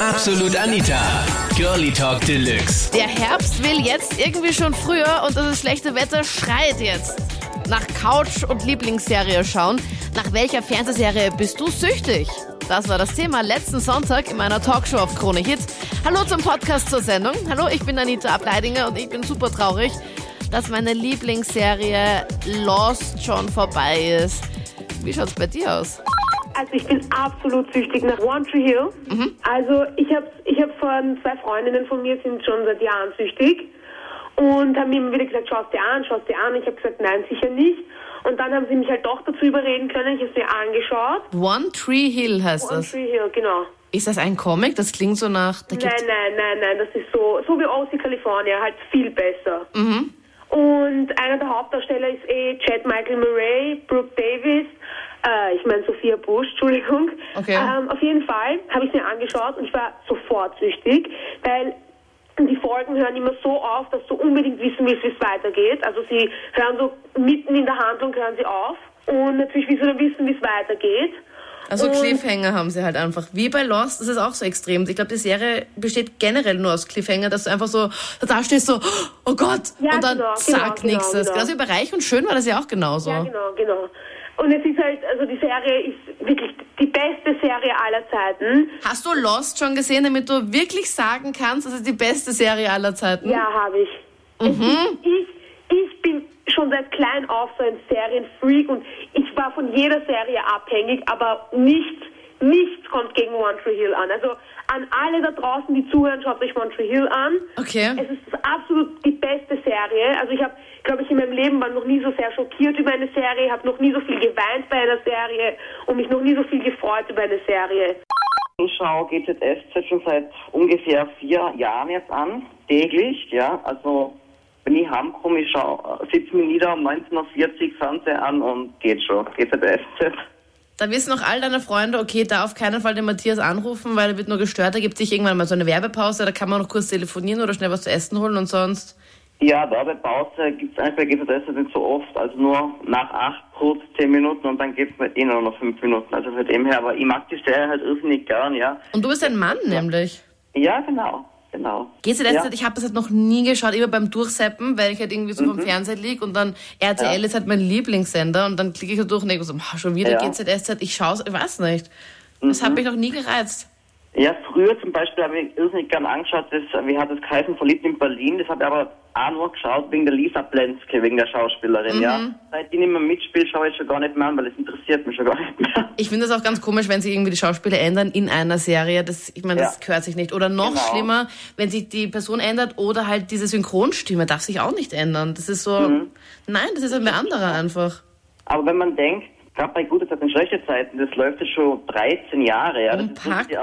Absolut Anita. Girlie Talk Deluxe. Der Herbst will jetzt irgendwie schon früher und das schlechte Wetter schreit jetzt. Nach Couch und Lieblingsserie schauen. Nach welcher Fernsehserie bist du süchtig? Das war das Thema letzten Sonntag in meiner Talkshow auf Krone Hits. Hallo zum Podcast zur Sendung. Hallo, ich bin Anita Ableidinger und ich bin super traurig, dass meine Lieblingsserie Lost schon vorbei ist. Wie schaut's bei dir aus? Also ich bin absolut süchtig nach One Tree Hill. Also ich habe ich hab von zwei Freundinnen von mir sind schon seit Jahren süchtig und haben mir immer wieder gesagt, schau es dir an, schau es dir an. Ich habe gesagt, nein, sicher nicht. Und dann haben sie mich halt doch dazu überreden können. Ich habe es mir angeschaut. One Tree Hill heißt One das. Tree Hill, genau. Ist das ein Comic? Das klingt so nach. Nein, nein, nein, nein, das ist so, so wie OC California, halt viel besser. Mhm. Und einer der Hauptdarsteller ist eh Chad Michael Murray, Brooke Davis, äh, ich meine Sophia Bush, Entschuldigung. Okay. Ähm, auf jeden Fall habe ich mir angeschaut und ich war sofort süchtig, weil die Folgen hören immer so auf, dass du unbedingt wissen willst, wie es weitergeht. Also sie hören so mitten in der Handlung hören sie auf und natürlich willst du dann wissen, wie es weitergeht. Also Cliffhanger haben sie halt einfach. Wie bei Lost, das ist auch so extrem. Ich glaube, die Serie besteht generell nur aus Cliffhanger, dass du einfach so da stehst so, oh Gott, Ja, und dann genau, zack, genau, nichts. genau, genau. Wie bei Reich und Schön war das ja auch genauso. Ja, genau, genau. Und es ist halt, also die Serie ist wirklich die beste Serie aller Zeiten. Hast du Lost schon gesehen, damit du wirklich sagen kannst, das ist die beste Serie aller Zeiten? Ja, habe ich. Es ist, ich. Ich bin schon seit klein auf so ein Serienfreak und ich war von jeder Serie abhängig, aber nichts, nichts kommt gegen One Tree Hill an. Also an alle da draußen, die zuhören, schaut euch One Tree Hill an. Okay. Es ist absolut die beste Serie. Also ich habe, glaube ich, in meinem Leben war noch nie so sehr schockiert über eine Serie, habe noch nie so viel geweint bei einer Serie und mich noch nie so viel gefreut über eine Serie. Ich schaue GZSZ schon seit ungefähr vier Jahren jetzt an, täglich, ja. Also wenn ich heimkomme, ich schau, sitze mich nieder um 19.40 Uhr Fernseher an und geht schon. GZSZ. Da wissen auch all deine Freunde, okay, da auf keinen Fall den Matthias anrufen, weil er wird nur gestört. Da gibt sich irgendwann mal so eine Werbepause, da kann man noch kurz telefonieren oder schnell was zu essen holen und sonst. Ja, Werbepause gibt es eigentlich bei GZSZ nicht so oft, also nur nach acht kurz zehn Minuten und dann geht's mit eh nur noch fünf Minuten. Also von dem her, aber ich mag die Serie halt irrsinnig gern, ja. Und du bist ein Mann, nämlich. Ja, genau, genau. Gehst du letzte ja. Zeit, ich habe das halt noch nie geschaut, immer beim Durchseppen, weil ich halt irgendwie so vom Fernseher lieg und dann RTL Mhm. Ja. ist halt mein Lieblingssender und dann klicke ich so durch und denke so, "Ah, schon wieder Ja. Mhm. GZSZ, ich schaue ich weiß nicht. Das hat mich noch nie gereizt. Ja, früher zum Beispiel habe ich irrsinnig gern angeschaut, das, wie hat es geheißen, verliebt in Berlin. Das habe ich aber auch nur geschaut wegen der Lisa Plenske, wegen der Schauspielerin, ja. Seit die nicht mehr mitspielt, schaue ich schon gar nicht mehr an, weil es interessiert mich schon gar nicht mehr. Ich finde das auch ganz komisch, wenn sich irgendwie die Schauspieler ändern in einer Serie. Das, ich meine, das Ja. gehört sich nicht. Oder noch Genau. schlimmer, wenn sich die Person ändert oder halt diese Synchronstimme darf sich auch nicht ändern. Das ist so, Mhm. nein, das ist ein anderer einfach. Aber wenn man denkt, gerade bei gute Zeiten, schlechte Zeiten, das läuft jetzt schon 13 Jahre, ja. Das ist, wirklich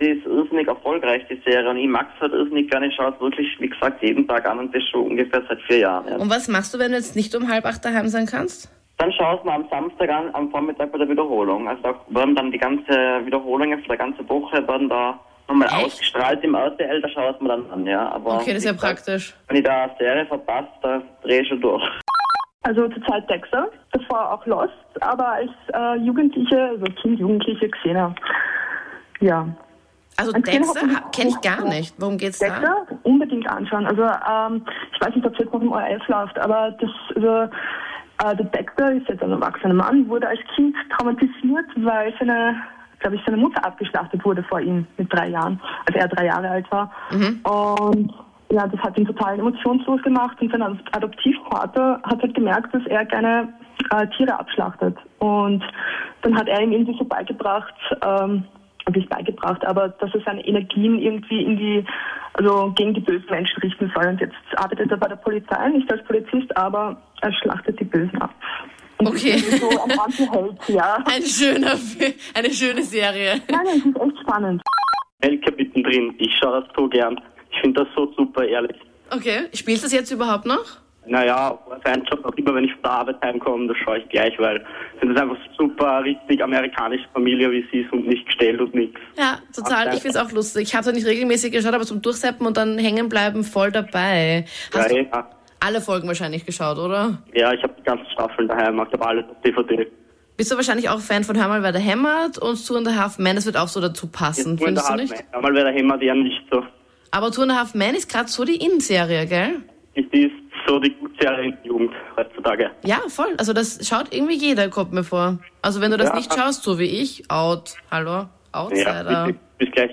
Das ist irrsinnig erfolgreich, die Serie. Und ich mag es halt irrsinnig gerne, ich schaue es wirklich, wie gesagt, jeden Tag an und das schon ungefähr seit vier Jahren. Ja. Und was machst du, wenn du jetzt nicht um halb acht daheim sein kannst? Dann schaue ich mir am Samstag an, am Vormittag bei der Wiederholung. Also da werden dann die ganze Wiederholungen für die ganze Woche werden da nochmal Echt? ausgestrahlt im RTL, da schaue ich mir dann an, ja. Aber Okay, das ist ja praktisch. Wenn ich da eine Serie verpasse, da drehe ich schon durch. Also zurzeit Dexter, davor auch Lost, aber als äh, Jugendliche, also Kind, Jugendliche gesehen habe. Ja. Also Ein Dexter kenne ich gar nicht. Worum geht's da? Dexter unbedingt anschauen. Also ähm, ich weiß nicht, ob es jetzt noch im ORF läuft, aber das, also, äh, der Dexter ist jetzt ein erwachsener Mann, wurde als Kind traumatisiert, weil seine, glaube ich, seine Mutter abgeschlachtet wurde vor ihm mit drei Jahren, als er drei Jahre alt war. Und ja, das hat ihn total emotionslos gemacht und sein Ad- Adoptivvater hat halt gemerkt, dass er gerne äh, Tiere abschlachtet. Und dann hat er ihm irgendwie so beigebracht, ähm, nicht beigebracht, aber dass er seine Energien irgendwie in die, also gegen die bösen Menschen richten soll. Und jetzt arbeitet er bei der Polizei, nicht als Polizist, aber er schlachtet die Bösen ab. Und Okay. So ein Anti-Held, ja. Ein schöner, eine schöne Serie. Nein, nein, das ist echt spannend. Elke mittendrin. Ich schaue das so gern. Ich finde das so super, ehrlich. Okay, spielt das jetzt überhaupt noch? Naja, Job auch immer, wenn ich von der Arbeit heimkomme, das schaue ich gleich, weil es ist einfach super, richtig amerikanische Familie, wie sie ist und nicht gestellt und nichts. Ja, total. Ich finde es auch lustig. Ich habe es nicht regelmäßig geschaut, aber zum Durchseppen und dann hängen bleiben voll dabei. Hast Ja, du ja. alle Folgen wahrscheinlich geschaut, oder? ja, ich habe die ganzen Staffeln daheim, ich habe alles auf DVD. Bist du wahrscheinlich auch Fan von Hör mal, wer da hämmert und Two and a Half Men, das wird auch so dazu passen, Jetzt findest du nicht? Einmal wäre der Hämmer eher nicht so. Aber Two and a Half Men ist gerade so die Innenserie, gell? Die ist so die Der Jugend heutzutage. Ja, voll. Also das schaut irgendwie jeder, kommt mir vor. Also wenn du das Ja. nicht schaust, so wie ich, out, hallo, Outsider. Ja, bis, bis gleich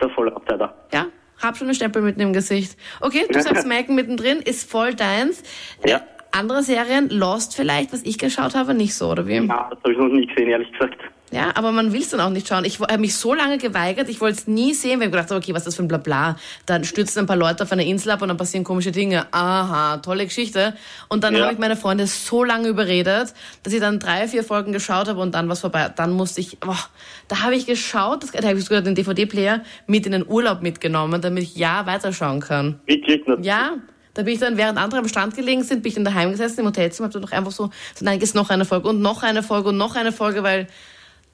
der Vollabteiler. Ja, hab schon einen Stempel mitten im Gesicht. Okay, du sagst Malcolm mittendrin, ist voll deins. Ja. Äh, Andere Serien, Lost vielleicht, was ich geschaut habe, nicht so, oder wie? Ja, das habe ich noch nie gesehen, ehrlich gesagt. Ja, aber man will es dann auch nicht schauen. Ich habe mich so lange geweigert, ich wollte es nie sehen, weil ich gedacht habe, okay, was ist das für ein Blabla? Dann stürzen ein paar Leute auf einer Insel ab und dann passieren komische Dinge. Aha, tolle Geschichte. Und dann Ja. habe ich meine Freunde so lange überredet, dass ich dann drei, vier Folgen geschaut habe und dann war vorbei. Dann musste ich, boah, da habe ich geschaut, das, da habe ich sogar den DVD-Player mit in den Urlaub mitgenommen, damit ich ja weiterschauen kann. Wirklich. Ja, da bin ich dann, während andere am Strand gelegen sind, bin ich dann daheim gesessen im Hotelzimmer, hab dann doch einfach so, so nein, jetzt noch eine Folge und noch eine Folge und noch eine Folge, weil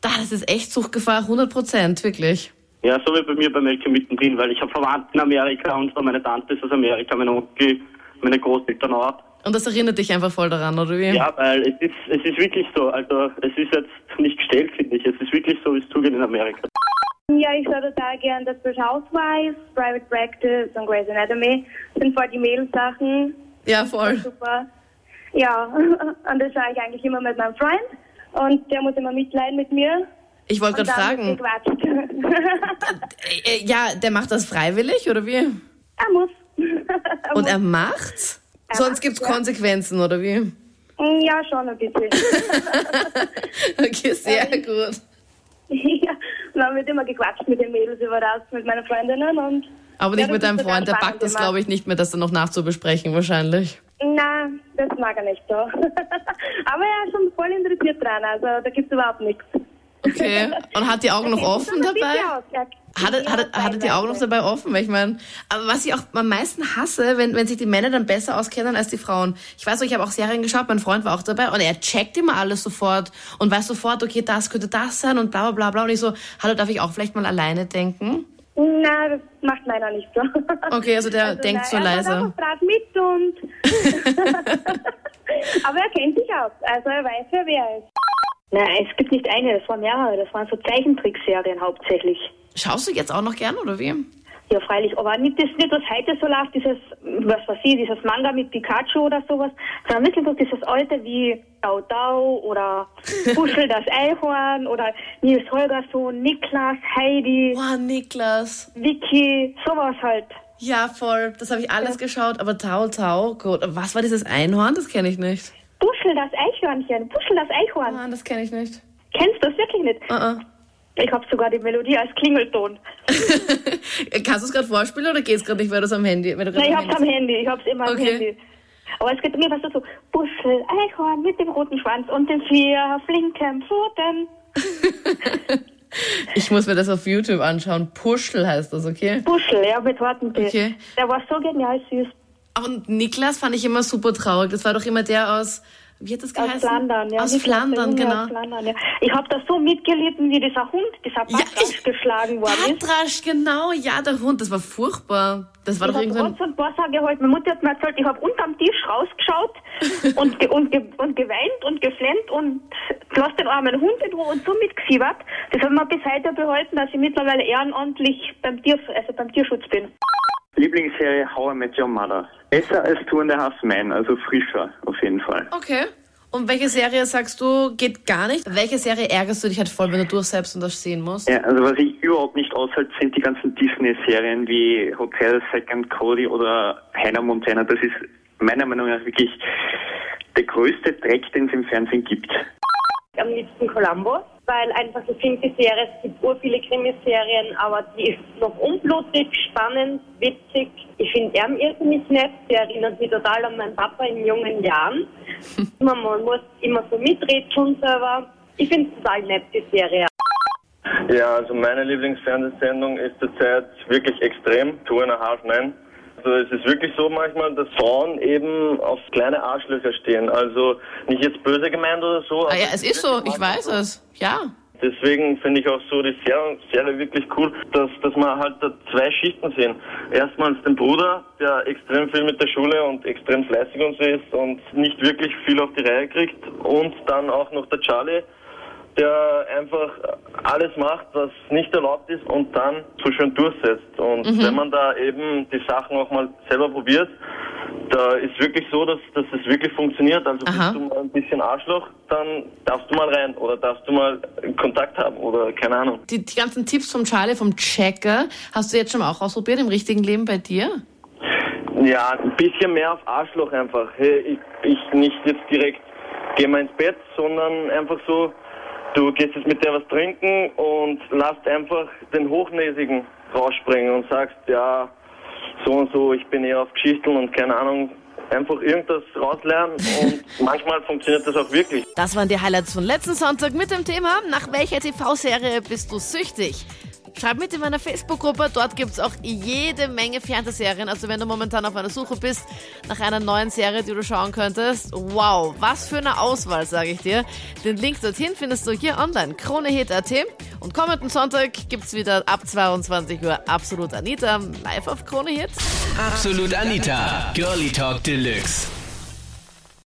das ist echt Suchtgefahr, 100 Prozent, wirklich. Ja, so wie bei mir bei Malcolm mittendrin, weil ich habe Verwandten in Amerika und so meine Tante ist aus Amerika, mein Onkel, meine Großeltern auch. Und das erinnert dich einfach voll daran, oder wie? Ja, weil es ist, es ist wirklich so. Also es ist jetzt nicht gestellt, finde ich. Es ist wirklich so, wie es zugeht in Amerika. Ja, ich schaue total gern Desperate Housewives, Private Practice und Grey's Anatomy. Das sind voll die Mädelsachen. Ja, voll. Super. Ja, und das schaue ich eigentlich immer mit meinem Freund. Und der muss immer mitleiden mit mir. Ich wollte gerade fragen, äh, äh, ja, der macht das freiwillig, oder wie? er muss. er Und muss. er macht's? Er Sonst macht's, gibt's ja. Konsequenzen, oder wie? Ja, schon ein bisschen. Okay, sehr gut. ja, und dann wird immer gequatscht mit den Mädels über das, mit meinen Freundinnen. Und Aber nicht Ja, mit deinem Freund, der packt das, glaube ich, nicht mehr, das dann noch nachzubesprechen, wahrscheinlich. na, das mag er nicht so. Aber er ist schon voll interessiert dran, also da gibt's überhaupt nichts. Okay. Und hat die Augen noch offen dabei? ja aus, ja. Hatte, hatte, hatte die Augen noch dabei offen? Weil ich meine, aber was ich auch am meisten hasse, wenn, wenn sich die Männer dann besser auskennen als die Frauen. Ich weiß ich habe auch Serien geschaut, mein Freund war auch dabei und er checkt immer alles sofort und weiß sofort, okay, das könnte das sein und bla bla bla bla. Und ich so, hallo, darf ich auch vielleicht mal alleine denken? Na, das macht meiner nicht so. Okay, also der denkt so er leise. Er macht mit und... Aber er kennt sich aus, also er weiß ja, wer er ist. Nein, es gibt nicht eine, das waren mehrere. Das waren so Zeichentrickserien hauptsächlich. Schaust du jetzt auch noch gern, oder wie? Ja, freilich, aber nicht das, nicht was heute so läuft, dieses, was weiß ich, dieses Manga mit Pikachu oder sowas, sondern wirklich so dieses alte wie Dau Dau oder Buschel das Eichhorn oder Nils Holgersson, Niklas, Heidi, Boah, Niklas. Vicky, sowas halt. Ja, voll. Das habe ich alles geschaut, aber Tau Tau, gut. Was war dieses Einhorn? Das kenne ich nicht. Buschel das Eichhörnchen, Buschel das Eichhorn. Mann, das kenne ich nicht. Kennst du das wirklich nicht? Uh Ich habe sogar die Melodie als Klingelton. Kannst du es gerade vorspielen oder geht's gerade nicht, weil du es am Handy, weil Nein, ich am hab's am Handy ich hab's immer am Okay. Handy. Aber es geht mir was so, Buschel, Eichhorn mit dem roten Schwanz und den vier flinken Pfoten. Ich muss mir das auf YouTube anschauen. Puschel heißt das, okay? Buschel, ja, mit harten P. Okay. Der war so genial süß. Und Niklas fand ich immer super traurig. Das war doch immer der aus, wie hat das Aus geheißen? Flandern, ja. Aus Flandern, Junge genau. Aus Flandern, ja. Ich habe da so mitgelitten, wie dieser Hund, dieser Ja, Patrasch ich- geschlagen worden ist. Patrasch, genau, ja, der Hund, das war furchtbar. Das war Ich doch habe irgendwann. Rotz und Wasser geholt. Meine Mutter hat mir erzählt, ich habe unterm Tisch rausgeschaut und, ge und, ge und geweint und geflennt und lass den armen Hund in Ruhe und so mitgefiebert. Das hat mir bis heute behalten, dass ich mittlerweile ehrenamtlich beim, Tier, also beim Tierschutz bin. Lieblingsserie How I Met Your Mother. Besser als Two and a Half Men, also frischer auf jeden Fall. Okay. Und welche Serie sagst du, geht gar nicht? Welche Serie ärgerst du dich halt voll, wenn du durchselbst und das sehen musst? Ja, also was ich überhaupt nicht aushalte, sind die ganzen Disney-Serien wie Hotel Second Cody oder Hannah Montana. Das ist meiner Meinung nach wirklich der größte Dreck, den es im Fernsehen gibt. Am liebsten Columbo, weil einfach ich finde die Serie, es gibt ur viele Krimiserien, aber die ist noch unblutig, spannend, witzig. Ich finde er irrsinnig nett, der erinnert mich total an meinen Papa in jungen Jahren. Immer, man muss immer so miträtseln selber. Ich finde es total nett, die Serie. Ja, also meine Lieblingsfernsehsendung ist zurzeit wirklich extrem, Two and a Half Men. Also es ist wirklich so manchmal, dass Frauen eben auf kleine Arschlöcher stehen. Also nicht jetzt böse gemeint oder so. Ah, ja, es ist so, ich weiß es. Ja. Deswegen finde ich auch so die Serie, Serie wirklich cool, dass, dass man halt da zwei Schichten sehen. Erstmals den Bruder, der extrem viel mit der Schule und extrem fleißig und so ist und nicht wirklich viel auf die Reihe kriegt. Und dann auch noch der Charlie, der einfach alles macht, was nicht erlaubt ist und dann so schön durchsetzt. Und Mhm. wenn man da eben die Sachen auch mal selber probiert, da ist wirklich so, dass, dass es wirklich funktioniert. Also Aha. bist du mal ein bisschen Arschloch, dann darfst du mal rein oder darfst du mal Kontakt haben oder keine Ahnung. Die, die ganzen Tipps vom Charlie, vom Checker, hast du jetzt schon auch ausprobiert im richtigen Leben bei dir? Ja, ein bisschen mehr auf Arschloch einfach. Hey, ich, ich nicht jetzt direkt geh mal ins Bett, sondern einfach so, du gehst jetzt mit der was trinken und lasst einfach den Hochnäsigen rausspringen und sagst, ja, so und so, ich bin eher auf Geschichten und keine Ahnung, einfach irgendwas rauslernen und manchmal funktioniert das auch wirklich. Das waren die Highlights von letzten Sonntag mit dem Thema, nach welcher TV-Serie bist du süchtig? Schreib mit in meiner Facebook-Gruppe, dort gibt's auch jede Menge Fernsehserien. Also wenn du momentan auf einer Suche bist nach einer neuen Serie, die du schauen könntest, wow, was für eine Auswahl, sage ich dir. Den Link dorthin findest du hier online, kronehit.at. Und kommenden Sonntag gibt's wieder ab 22 Uhr Absolut Anita live auf Krone Hit. Absolut Anita, Girlie Talk Deluxe.